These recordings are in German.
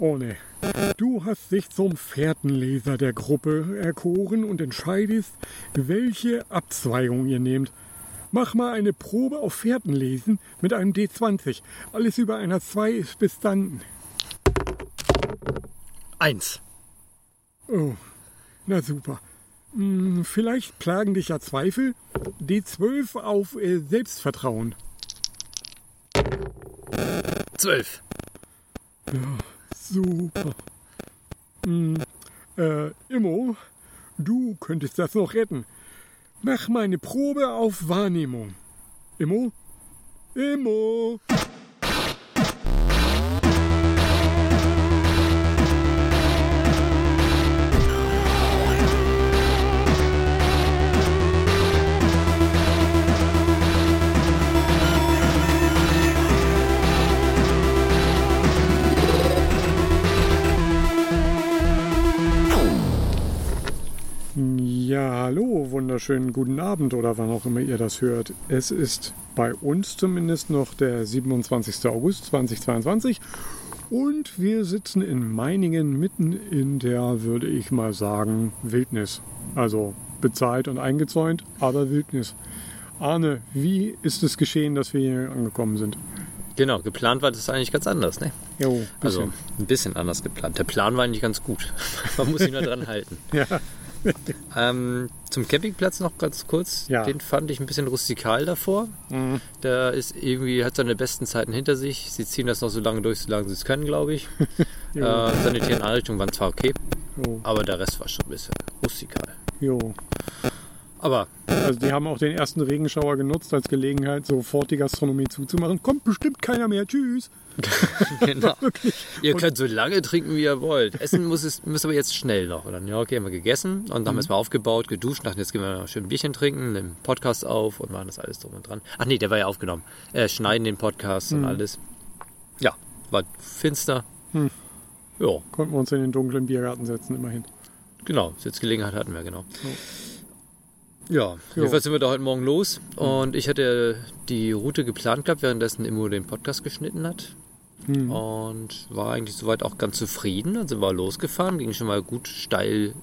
Oh ne. Du hast dich zum Fährtenleser der Gruppe erkoren und entscheidest, welche Abzweigung ihr nehmt. Mach mal eine Probe auf Fährtenlesen mit einem D20. Alles über einer 2 ist bestanden. Eins. Oh, na super. Hm, vielleicht plagen dich ja Zweifel. D12 auf äh, Selbstvertrauen. Zwölf. Super. Hm, äh, Immo, du könntest das noch retten. Mach mal eine Probe auf Wahrnehmung. Immo? Immo! Ja, hallo, wunderschönen guten Abend oder wann auch immer ihr das hört. Es ist bei uns zumindest noch der 27. August 2022 und wir sitzen in Meiningen mitten in der, würde ich mal sagen, Wildnis. Also bezahlt und eingezäunt, aber Wildnis. Arne, wie ist es geschehen, dass wir hier angekommen sind? Genau, geplant war das eigentlich ganz anders, ne? Jo, Also bisschen. ein bisschen anders geplant. Der Plan war eigentlich ganz gut. Man muss sich nur dran halten. ja. Ähm, zum Campingplatz noch ganz kurz. Ja. Den fand ich ein bisschen rustikal davor. Mhm. Der ist irgendwie, hat seine besten Zeiten hinter sich. Sie ziehen das noch so lange durch, solange sie es können, glaube ich. Äh, sanitären Einrichtungen waren zwar okay, jo, aber der Rest war schon ein bisschen rustikal. jo. Aber Also die haben auch den ersten Regenschauer genutzt als Gelegenheit, sofort die Gastronomie zuzumachen. Kommt bestimmt keiner mehr. Tschüss. genau. Ihr könnt so lange trinken, wie ihr wollt. Essen muss es muss aber jetzt schnell noch. Und dann, ja, okay, haben wir gegessen und dann haben wir es mal aufgebaut, geduscht, dachten, jetzt gehen wir noch schön ein Bierchen trinken, nehmen Podcast auf und machen das alles drum und dran. Ach nee, der war ja aufgenommen. Äh, schneiden den Podcast und alles. Ja, war finster. Hm. Ja, Konnten wir uns in den dunklen Biergarten setzen, immerhin. genau. Sitzgelegenheit hatten wir, genau. Ja, jedenfalls sind wir da heute Morgen los und ich hatte die Route geplant gehabt, währenddessen Immo den Podcast geschnitten hat. Hm. und war eigentlich soweit auch ganz zufrieden. Dann sind wir losgefahren, ging schon mal gut steil,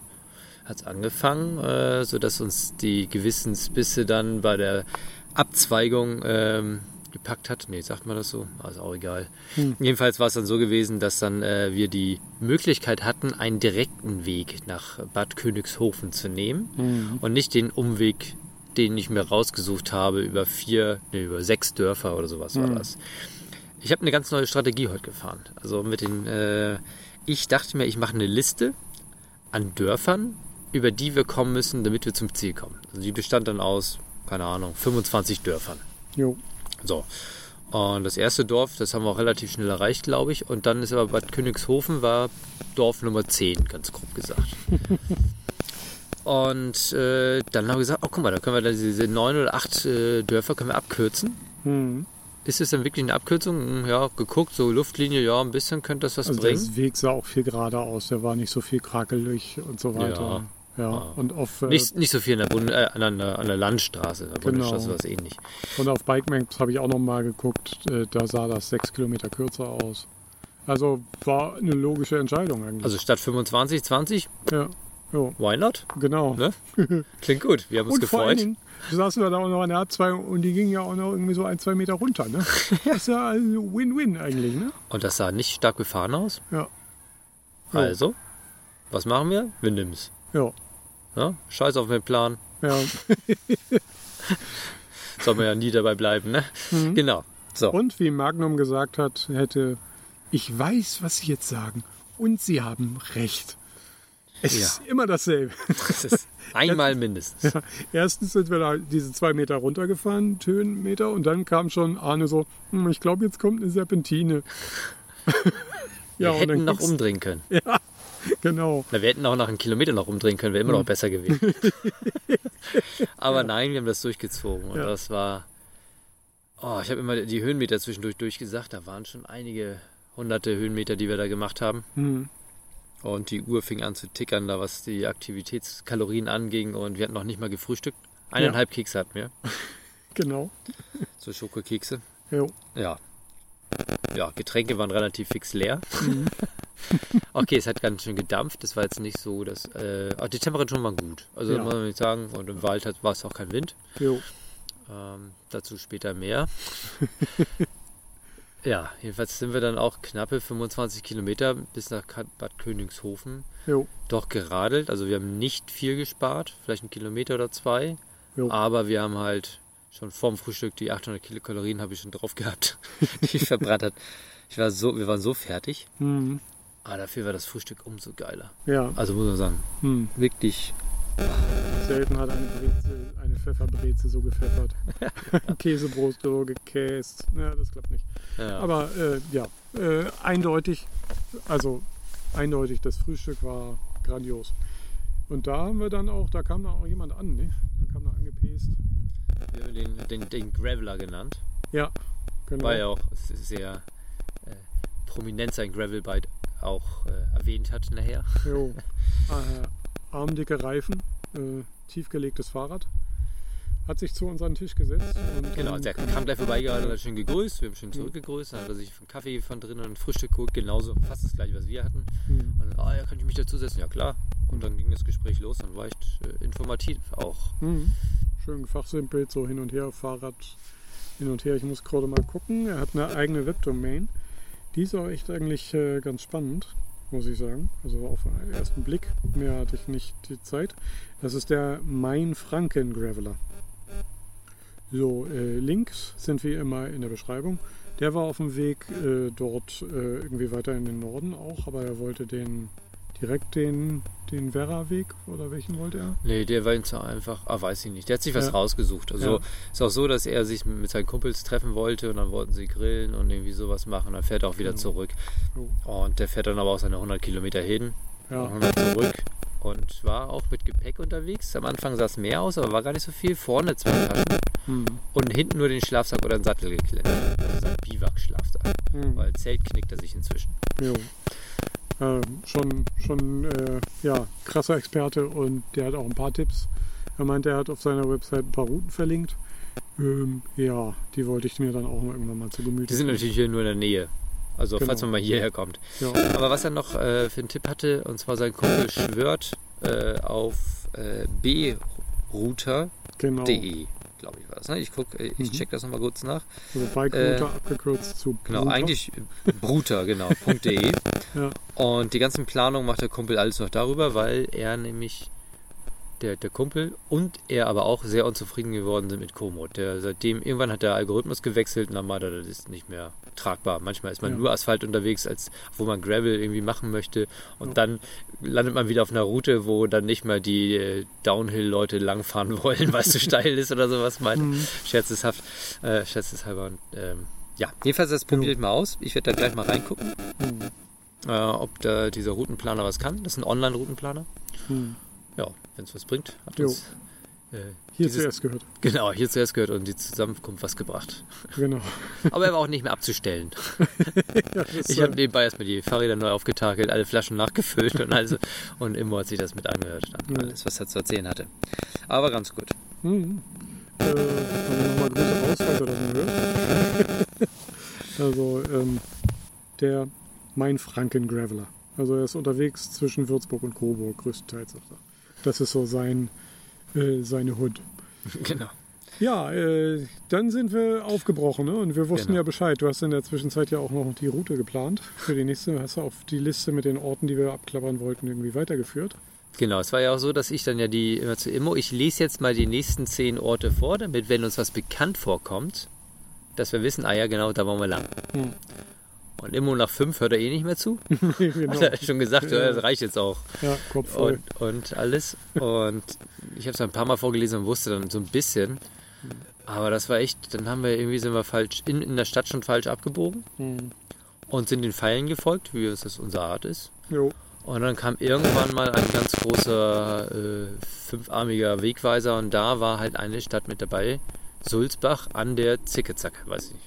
hat es angefangen, äh, sodass uns die Gewissensbisse dann bei der Abzweigung ähm, gepackt hat. Nee, sagt man das so? Also auch egal. Hm. Jedenfalls war es dann so gewesen, dass dann äh, wir die Möglichkeit hatten, einen direkten Weg nach Bad Königshofen zu nehmen Hm. und nicht den Umweg, den ich mir rausgesucht habe über vier, nee, über sechs Dörfer oder sowas war Mhm. das. Ich habe eine ganz neue Strategie heute gefahren. Also mit den, äh, ich dachte mir, ich mache eine Liste an Dörfern, über die wir kommen müssen, damit wir zum Ziel kommen. Also die bestand dann aus, keine Ahnung, 25 Dörfern. Jo. So. Und das erste Dorf, das haben wir auch relativ schnell erreicht, glaube ich. Und dann ist aber Bad Königshofen war Dorf Nummer 10, ganz grob gesagt. Und äh, dann haben wir gesagt, oh guck mal, da können wir diese neun oder acht äh, Dörfer können wir abkürzen. Hm. Ist es dann wirklich eine Abkürzung? Hm, Ja, geguckt, so Luftlinie, ja, ein bisschen könnte das was Also bringen. der Weg sah auch viel gerader aus. Der war nicht so viel krakelig und so weiter. Ja. Und auf, äh, Nicht, nicht so viel in der Bund äh, an, der, an der Landstraße. In der Genau. Bundesstraße war es ähnlich. und auf Bike Maps habe ich auch noch mal geguckt. Äh, da sah das sechs Kilometer kürzer aus. Also war eine logische Entscheidung eigentlich. Also statt 25, 20, ja. Jo, why not? genau. Ne? Klingt gut, wir haben uns Und vor allen gefreut. Dingen saßen wir da auch noch an der A2 und die ging ja auch noch irgendwie so ein, zwei Meter runter. Ne? Das ist ja Win-Win eigentlich. Ne? Und das sah nicht stark befahren aus. Ja. Ja. Also, was machen wir? Wir nimmen's. Ja. Ja? Scheiß auf den Plan. ja. Soll man ja nie dabei bleiben, ne? Mhm. Genau. So. Und wie Magnum gesagt hat, hätte, ich weiß, was Sie jetzt sagen. Und Sie haben recht. Es Ja. ist immer dasselbe. Das ist einmal mindestens. Ja, erstens sind wir da diese zwei Meter runtergefahren, Höhenmeter, und dann kam schon Arne so, hm, ich glaube, jetzt kommt eine Serpentine. Wir und hätten noch umdrehen können. Genau. Na, wir hätten auch nach einem Kilometer noch umdrehen können, wäre immer noch Mhm. besser gewesen. Aber nein, wir haben das durchgezogen. Und Ja. das war. Oh, ich habe immer die Höhenmeter zwischendurch durchgesagt. Da waren schon einige hunderte Höhenmeter, die wir da gemacht haben. Hm. Und die Uhr fing an zu tickern, da was die Aktivitätskalorien anging. Und wir hatten noch nicht mal gefrühstückt. Eineinhalb Kekse hatten wir. Genau. So Schokokekse. Jo. Ja. Ja, Getränke waren relativ fix leer. Mhm. Okay, es hat ganz schön gedampft. Das war jetzt nicht so, dass. Äh, auch die Temperaturen waren gut. Also Ja. muss man nicht sagen. Und im Wald hat, war es auch kein Wind. Jo. Ähm, dazu später mehr. ja, jedenfalls sind wir dann auch knappe 25 Kilometer bis nach Bad Königshofen Jo. doch geradelt. Also wir haben nicht viel gespart, vielleicht einen Kilometer oder zwei. Jo. Aber wir haben halt schon vorm Frühstück die 800 Kilokalorien habe ich schon drauf gehabt, die ich verbrannt hat. Ich war so, wir waren so fertig. Hm. Aber dafür war das Frühstück umso geiler. Ja. Also muss man sagen, Hm. wirklich. Selten hat eine Breze, eine Pfefferbreze so gepfeffert. Käsebrot so gekäst. Ja, das klappt nicht. Ja. Aber äh, ja, äh, eindeutig, also eindeutig, das Frühstück war grandios. Und da haben wir dann auch, da kam da auch jemand an, ne? Da kam da angepest. wir haben den, den, den Graveler genannt. Ja, genau. Weil ja auch sehr äh, prominent sein Gravelbike auch äh, erwähnt hat nachher. Jo. Äh, armdicke Reifen, äh, tiefgelegtes Fahrrad. Hat sich zu uns an den Tisch gesetzt. Und, Genau, ähm, der kam gleich vorbei, gerade hat schön gegrüßt, wir haben schön zurückgegrüßt, dann hat er sich einen Kaffee von drinnen und Frühstück geholt, genauso fast das gleiche, was wir hatten. hm, Und dann, ah ja, kann ich mich dazusetzen? Ja klar. Und dann ging das Gespräch los und war echt äh, informativ auch. hm. Schön fachsimpelt, so hin und her, Fahrrad hin und her. Ich muss gerade mal gucken. Er hat eine eigene Webdomain. Die ist auch echt eigentlich äh, ganz spannend, muss ich sagen. Also auf den ersten Blick. Mehr hatte ich nicht die Zeit. Das ist der Mein Franken Graveler. So, äh, Links sind wie immer in der Beschreibung. Der war auf dem Weg äh, dort äh, irgendwie weiter in den Norden auch, aber er wollte den direkt den, den Werra-Weg oder welchen wollte er? Nee, der war ihm zu einfach. Ah, weiß ich nicht. Der hat sich was Ja. rausgesucht. Also Ja. ist auch so, dass er sich mit seinen Kumpels treffen wollte und dann wollten sie grillen und irgendwie sowas machen. Dann fährt er auch wieder Genau. zurück. Und der fährt dann aber auch seine 100 Kilometer hin und Ja, 100 zurück. Und war auch mit Gepäck unterwegs. Am Anfang sah es mehr aus, aber war gar nicht so viel. Vorne zwei Taschen hm. und hinten nur den Schlafsack oder den Sattel geklemmt. Also sein Biwak-Schlafsack. Hm. Weil Zelt knickt er sich inzwischen. Jo. Äh, schon schon äh, ja, krasser Experte und der hat auch ein paar Tipps. Er meint, er hat auf seiner Website ein paar Routen verlinkt. Ähm, ja, die wollte ich mir dann auch irgendwann mal zu Gemüte Die sind natürlich hier nur in der Nähe. Also falls Genau. man mal hierher kommt. Ja, Aber was er noch äh, für einen Tipp hatte, und zwar sein Kumpel schwört äh, auf äh, brouter.de, genau. Glaube ich war das. Ne? Ich guck, äh, ich Mhm. check das nochmal kurz nach. Also Bike Äh, abgekürzt zu Genau, Bruder. eigentlich äh, bruter, genau, .de. Ja. Und die ganzen Planungen macht der Kumpel alles noch darüber, weil er nämlich der, der Kumpel und er aber auch sehr unzufrieden geworden sind mit Komoot. Der seitdem irgendwann hat der Algorithmus gewechselt und dann meinte er, das ist nicht mehr tragbar. Manchmal ist man Ja. nur Asphalt unterwegs, als wo man Gravel irgendwie machen möchte und Ja. dann landet man wieder auf einer Route, wo dann nicht mal die äh, Downhill-Leute langfahren wollen, weil es zu steil ist oder sowas. Meint Mhm. scherzeshaft, äh, scherzeshalber. Und, ähm, ja, jedenfalls das probiere ich mal aus. Ich werde da gleich mal reingucken, Mhm. äh, ob da dieser Routenplaner was kann. Das ist ein Online-Routenplaner. Mhm. Ja, wenn es was bringt, Jo. uns Hier dieses- zuerst gehört. genau hier zuerst gehört und die Zusammenkunft was gebracht. Genau. Aber er war auch nicht mehr abzustellen. Ja, Ich äh, habe nebenbei erstmal die Fahrräder neu aufgetakelt, alle Flaschen nachgefüllt und also und Immo hat sich das mit angehört. Dann Ja. alles, was er zu erzählen hatte. Aber ganz gut. Mhm. Äh, man nochmal Grüße raus, falls er das hört. also, ähm, der Mein Franken Graveler. Also, er ist unterwegs zwischen Würzburg und Coburg, größtenteils. Das ist so sein, äh, seine Hut. genau. Ja, äh, dann sind wir aufgebrochen ne? und wir wussten Genau. ja Bescheid. Du hast in der Zwischenzeit ja auch noch die Route geplant für die nächste. Hast du auf die Liste mit den Orten, die wir abklappern wollten, irgendwie weitergeführt? Genau, es war ja auch so, dass ich dann ja die immer zu Immo, ich lese jetzt mal die nächsten zehn Orte vor, damit, wenn uns was bekannt vorkommt, dass wir wissen, ah ja, genau, da wollen wir lang. Hm. Und Immo nach fünf hört er eh nicht mehr zu. genau. Hat er schon gesagt, Ja. das reicht jetzt auch. Ja, Kopf voll. Und, und alles. Und ich habe es ein paar Mal vorgelesen und wusste dann so ein bisschen. Aber das war echt, dann haben wir irgendwie sind wir falsch in, in der Stadt schon falsch abgebogen Hm. und sind den Pfeilen gefolgt, wie es das unsere Art ist. Jo. Und dann kam irgendwann mal ein ganz großer äh, fünfarmiger Wegweiser und da war halt eine Stadt mit dabei, Sulzbach an der Zickezack, weiß ich nicht.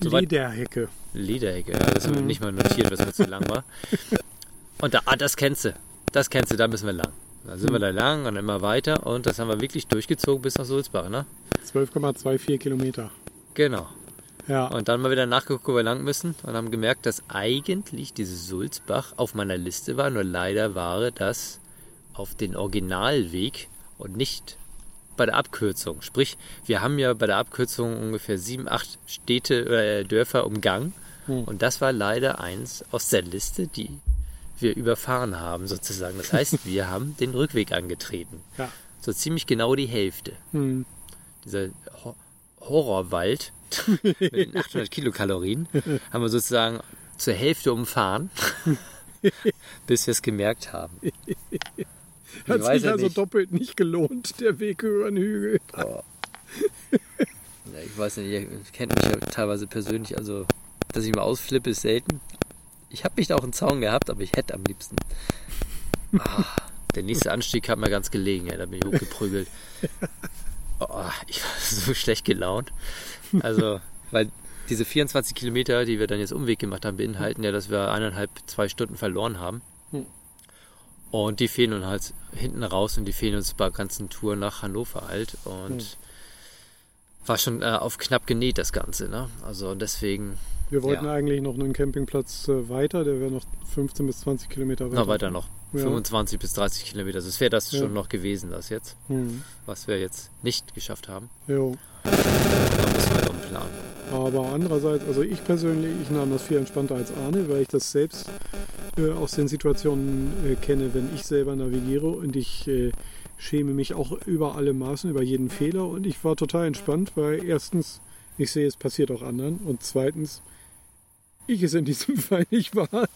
Lederhecke. Lederhecke, ja, das habe ich Mhm. nicht mal notiert, was mir zu lang war. Und da, ah, das kennst du, das kennst du, da müssen wir lang. Dann sind wir Mhm. da lang und immer weiter und das haben wir wirklich durchgezogen bis nach Sulzbach, ne? 12,24 Kilometer. Genau. Ja. Und dann mal wieder nachgeguckt, wo wir lang müssen und haben gemerkt, dass eigentlich dieses Sulzbach auf meiner Liste war. Nur leider war das auf den Originalweg und nicht bei der Abkürzung. Sprich, wir haben ja bei der Abkürzung ungefähr sieben, acht Städte oder äh, Dörfer umgangen. Hm. Und das war leider eins aus der Liste, die wir überfahren haben, sozusagen. Das heißt, wir haben den Rückweg angetreten. Ja. So ziemlich genau die Hälfte. Hm. Dieser Ho Horrorwald mit den 800 Kilokalorien haben wir sozusagen zur Hälfte umfahren, bis wir es gemerkt haben. Hat sich also nicht. doppelt nicht gelohnt, der Weg über den Hügel. Boah. Ja, ich weiß nicht, ihr kennt mich ja teilweise persönlich, also dass ich mal ausflippe, ist selten. Ich habe nicht auch einen Zaun gehabt, aber ich hätte am liebsten. Ah, der nächste Anstieg hat mir ganz gelegen, ja, da bin ich hochgeprügelt. Oh, ich war so schlecht gelaunt. Also, weil diese 24 Kilometer, die wir dann jetzt Umweg gemacht haben, beinhalten ja, dass wir eineinhalb, zwei Stunden verloren haben. Und die fehlen uns halt hinten raus und die fehlen uns bei der ganzen Tour nach Hannover halt. Und Hm. war schon äh, auf knapp genäht, das Ganze. Ne? Also deswegen Wir wollten Ja. eigentlich noch einen Campingplatz äh, weiter, der wäre noch 15 bis 20 Kilometer weiter. noch weiter noch. Ja. 25 bis 30 Kilometer. Also es wäre das Ja. schon noch gewesen, das jetzt, Hm. was wir jetzt nicht geschafft haben. Jo. Da müssen wir umplanen. Aber andererseits, also ich persönlich, ich nahm das viel entspannter als Arne, weil ich das selbst äh, aus den Situationen äh, kenne, wenn ich selber navigiere und ich äh, schäme mich auch über alle Maßen, über jeden Fehler und ich war total entspannt, weil erstens, ich sehe, es passiert auch anderen und zweitens, ich es in diesem Fall nicht war.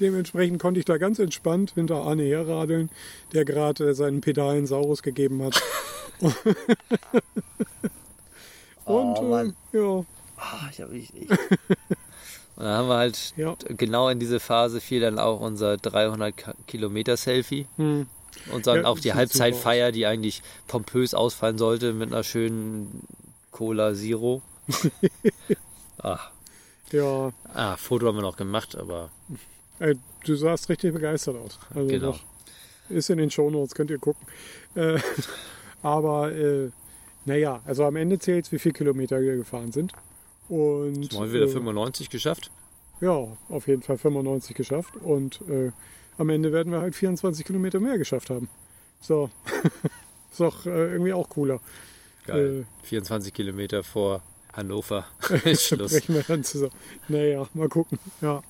Dementsprechend konnte ich da ganz entspannt hinter Arne herradeln, der gerade seinen Pedalen Saurus gegeben hat. Und Oh, Mann. äh, ja, Ah, ich hab ich, ich. Und dann haben wir halt Ja. genau in diese Phase fiel dann auch unser 300 Ka- Kilometer Selfie hm, und dann Ja, auch die Halbzeitfeier, die eigentlich pompös ausfallen sollte mit einer schönen Cola Zero. ah, ja, ah, Foto haben wir noch gemacht, aber äh, du sahst richtig begeistert aus. Also Genau. doch, ist in den Shownotes, könnt ihr gucken. Äh, aber äh, naja, also am Ende zählt wie viele Kilometer wir gefahren sind. Und jetzt haben wir wieder äh, 95 geschafft. ja, auf jeden Fall 95 geschafft. Und äh, am Ende werden wir halt 24 Kilometer mehr geschafft haben. So. ist doch äh, irgendwie auch cooler. Geil. 24 Kilometer vor Hannover ist Schluss. Brechen wir dann zusammen. Naja, mal gucken. Ja.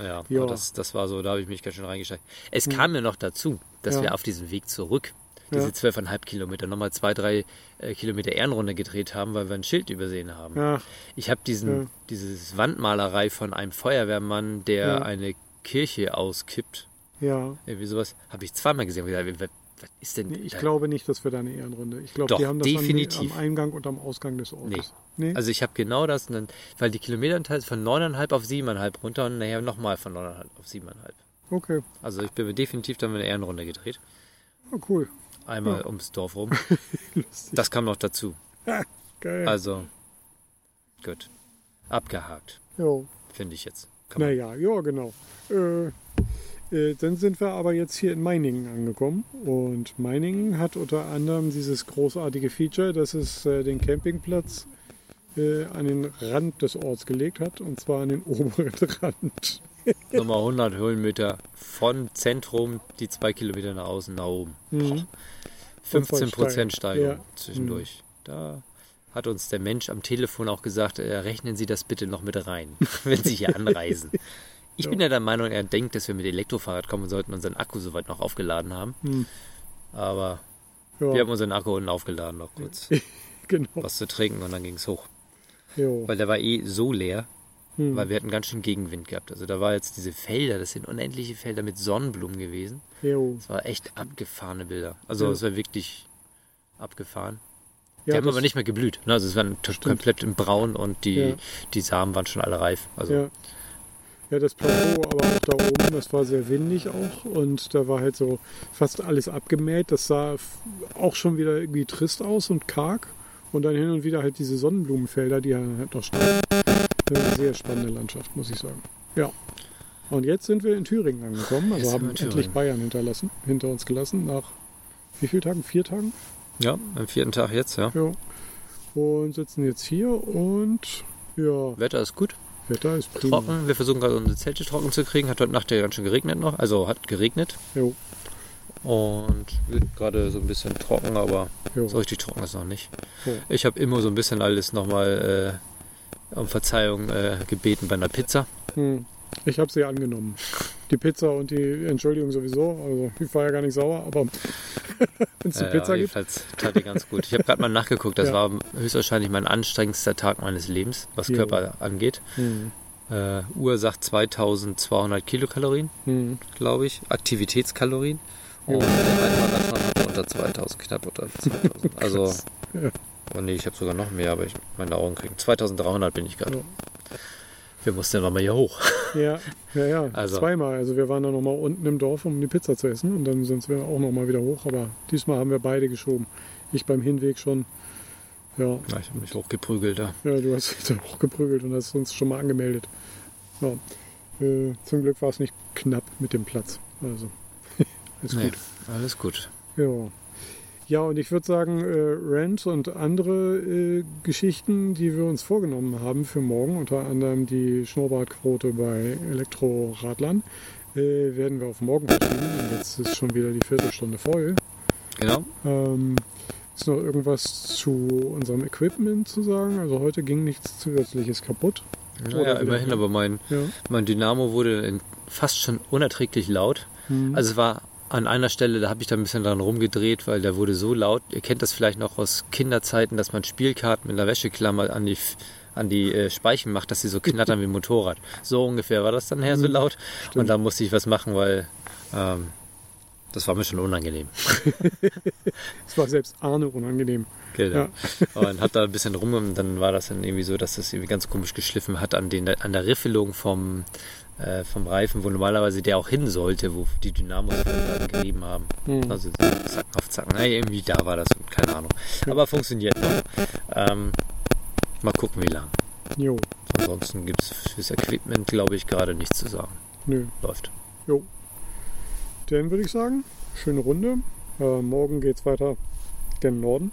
Ja, Ja. Das, das war so, da habe ich mich ganz schön reingesteigt. Es kam mir noch dazu, dass Ja. wir auf diesem Weg zurück diese Ja. 12,5 Kilometer nochmal zwei, drei äh, Kilometer Ehrenrunde gedreht haben, weil wir ein Schild übersehen haben. Ja, Ich habe diesen, Ja. dieses Wandmalerei von einem Feuerwehrmann, der Ja. eine Kirche auskippt. ja. Irgendwie sowas habe ich zweimal gesehen. Was, was ist denn Nee, ich da? glaube nicht, dass wir da eine Ehrenrunde. Ich glaube, die haben das definitiv. Am, Eingang und am Ausgang des Ortes. Nee. Also ich habe genau das, und dann, weil die Kilometeranteil ist von 9,5 auf 7,5 runter und nachher nochmal von 9,5 auf 7,5. Okay, Also ich bin mir definitiv dann eine Ehrenrunde gedreht. oh, cool. Einmal Ja. ums Dorf rum. Das kam noch dazu. Geil. Also, gut. Abgehakt, jo. finde ich jetzt. Kann Naja, ja, genau. Äh, äh, dann sind wir aber jetzt hier in Meiningen angekommen. Und Meiningen hat unter anderem dieses großartige Feature, dass es äh, den Campingplatz äh, an den Rand des Orts gelegt hat. Und zwar an den oberen Rand. Nochmal 100 Höhenmeter von Zentrum, die zwei Kilometer nach außen, nach oben. Mhm. 15 Prozent. Steigerung Ja. Mhm. zwischendurch. Da hat uns der Mensch am Telefon auch gesagt, äh, rechnen Sie das bitte noch mit rein, wenn Sie hier anreisen. Ich Ja. bin ja der Meinung, er denkt, dass wir mit Elektrofahrrad kommen und sollten unseren Akku soweit noch aufgeladen haben. Hm. Aber Ja, wir haben unseren Akku unten aufgeladen, noch kurz genau. was zu trinken und dann ging es hoch. Jo. Weil der war eh so leer, Hm. weil wir hatten ganz schön Gegenwind gehabt. Also da war jetzt diese Felder, das sind unendliche Felder mit Sonnenblumen gewesen. Jo. Das war echt abgefahrene Bilder. Also es war wirklich abgefahren. Ja, die haben aber nicht mehr geblüht. Ne? Also es waren Stimmt. komplett im Braun und die, Ja. die Samen waren schon alle reif. Also Ja. ja, das Plateau, aber auch da oben, das war sehr windig auch und da war halt so fast alles abgemäht. Das sah auch schon wieder irgendwie trist aus und karg. Und dann hin und wieder halt diese Sonnenblumenfelder, die halt noch standen. Eine sehr spannende Landschaft, muss ich sagen. Ja. Und jetzt sind wir in Thüringen angekommen, also Jetzt haben endlich. Bayern hinterlassen, hinter uns gelassen, nach wie vielen Tagen? Vier Tagen? ja, am vierten Tag jetzt, ja. Ja. und sitzen jetzt hier und ja, Wetter ist gut, Wetter ist prima. trocken. Wir versuchen gerade unsere Zelte trocken zu kriegen. Hat heute Nacht ja ganz schön geregnet noch. Also hat geregnet. Jo, Und wird gerade so ein bisschen trocken, aber jo. so richtig trocken ist noch nicht. Ja. Ich habe immer so ein bisschen alles nochmal äh, um Verzeihung äh, gebeten bei einer Pizza. Hm. Ich habe sie angenommen. Die Pizza und die Entschuldigung sowieso. Also ich war ja gar nicht sauer, aber wenn es die Äh, Pizza gibt. jedenfalls tat die ganz gut. Ich habe gerade mal nachgeguckt. Das Ja. war höchstwahrscheinlich mein anstrengendster Tag meines Lebens, was Ja. Körper angeht. Hm. Äh, Uhr sagt 2200 Kilokalorien, Hm. glaube ich. Aktivitätskalorien. Ja. Und der Halbmarathon hat unter 2000, knapp unter 2000. Also. Ja. Oh nee, ich habe sogar noch mehr, aber ich meine Augen kriegen. 2300 bin ich gerade. Ja. Wir mussten ja nochmal hier hoch. Ja, ja, ja. Also- Zweimal. Also wir waren dann nochmal unten im Dorf, um die Pizza zu essen und dann sind wir auch nochmal wieder hoch. Aber diesmal haben wir beide geschoben. Ich beim Hinweg schon. Ja, Ja, ich habe mich hochgeprügelt da. ja du hast dich dann hochgeprügelt und hast uns schon mal angemeldet. Ja. Äh, zum Glück war es nicht knapp mit dem Platz. Also, ist Nee, gut. alles gut. Ja. Ja, und ich würde sagen, äh, Rant und andere äh, Geschichten, die wir uns vorgenommen haben für morgen, unter anderem die Schnurrbartquote bei Elektroradlern, äh, werden wir auf morgen verschieben. Jetzt ist schon wieder die Viertelstunde voll. Genau. Ähm, ist noch irgendwas zu unserem Equipment zu sagen? Also heute ging nichts Zusätzliches kaputt. Naja, Oder wieder- immerhin, aber mein, Ja. mein Dynamo wurde fast schon unerträglich laut. Hm. Also es war an einer Stelle, da habe ich da ein bisschen dran rumgedreht, weil der wurde so laut. Ihr kennt das vielleicht noch aus Kinderzeiten, dass man Spielkarten mit einer Wäscheklammer an die, an die äh, Speichen macht, dass sie so knattern wie ein Motorrad. So ungefähr war das dann her, so Mhm. laut. Stimmt. Und da musste ich was machen, weil ähm, das war mir schon unangenehm. Es war selbst Arne unangenehm. Genau. Und hab da ein bisschen rum und dann war das dann irgendwie so, dass das irgendwie ganz komisch geschliffen hat an, den, an der Riffelung vom, äh, vom Reifen, wo normalerweise der auch hin sollte, wo die Dynamos gerieben haben. Hm. Also so Zacken auf Zacken. Naja, irgendwie da war das, keine Ahnung. Aber funktioniert noch. Ähm, mal gucken, wie lang. Jo, Ansonsten gibt es fürs Equipment, glaube ich, gerade nichts zu sagen. nö. Läuft. Dann würde ich sagen, schöne Runde. Äh, morgen geht es weiter gen Norden.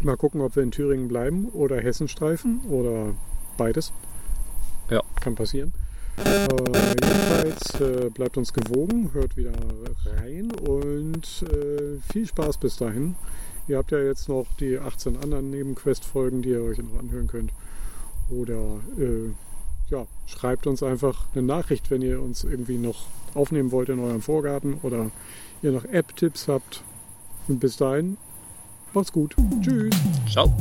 Mal gucken, ob wir in Thüringen bleiben oder Hessen streifen oder beides. Ja. Kann passieren. Äh, jedenfalls äh, bleibt uns gewogen, hört wieder rein und äh, viel Spaß bis dahin. Ihr habt ja jetzt noch die 18 anderen Nebenquest-Folgen, die ihr euch noch anhören könnt. Oder äh, ja, schreibt uns einfach eine Nachricht, wenn ihr uns irgendwie noch aufnehmen wollt in eurem Vorgarten oder ihr noch App-Tipps habt. Und bis dahin, macht's gut. Tschüss. Ciao.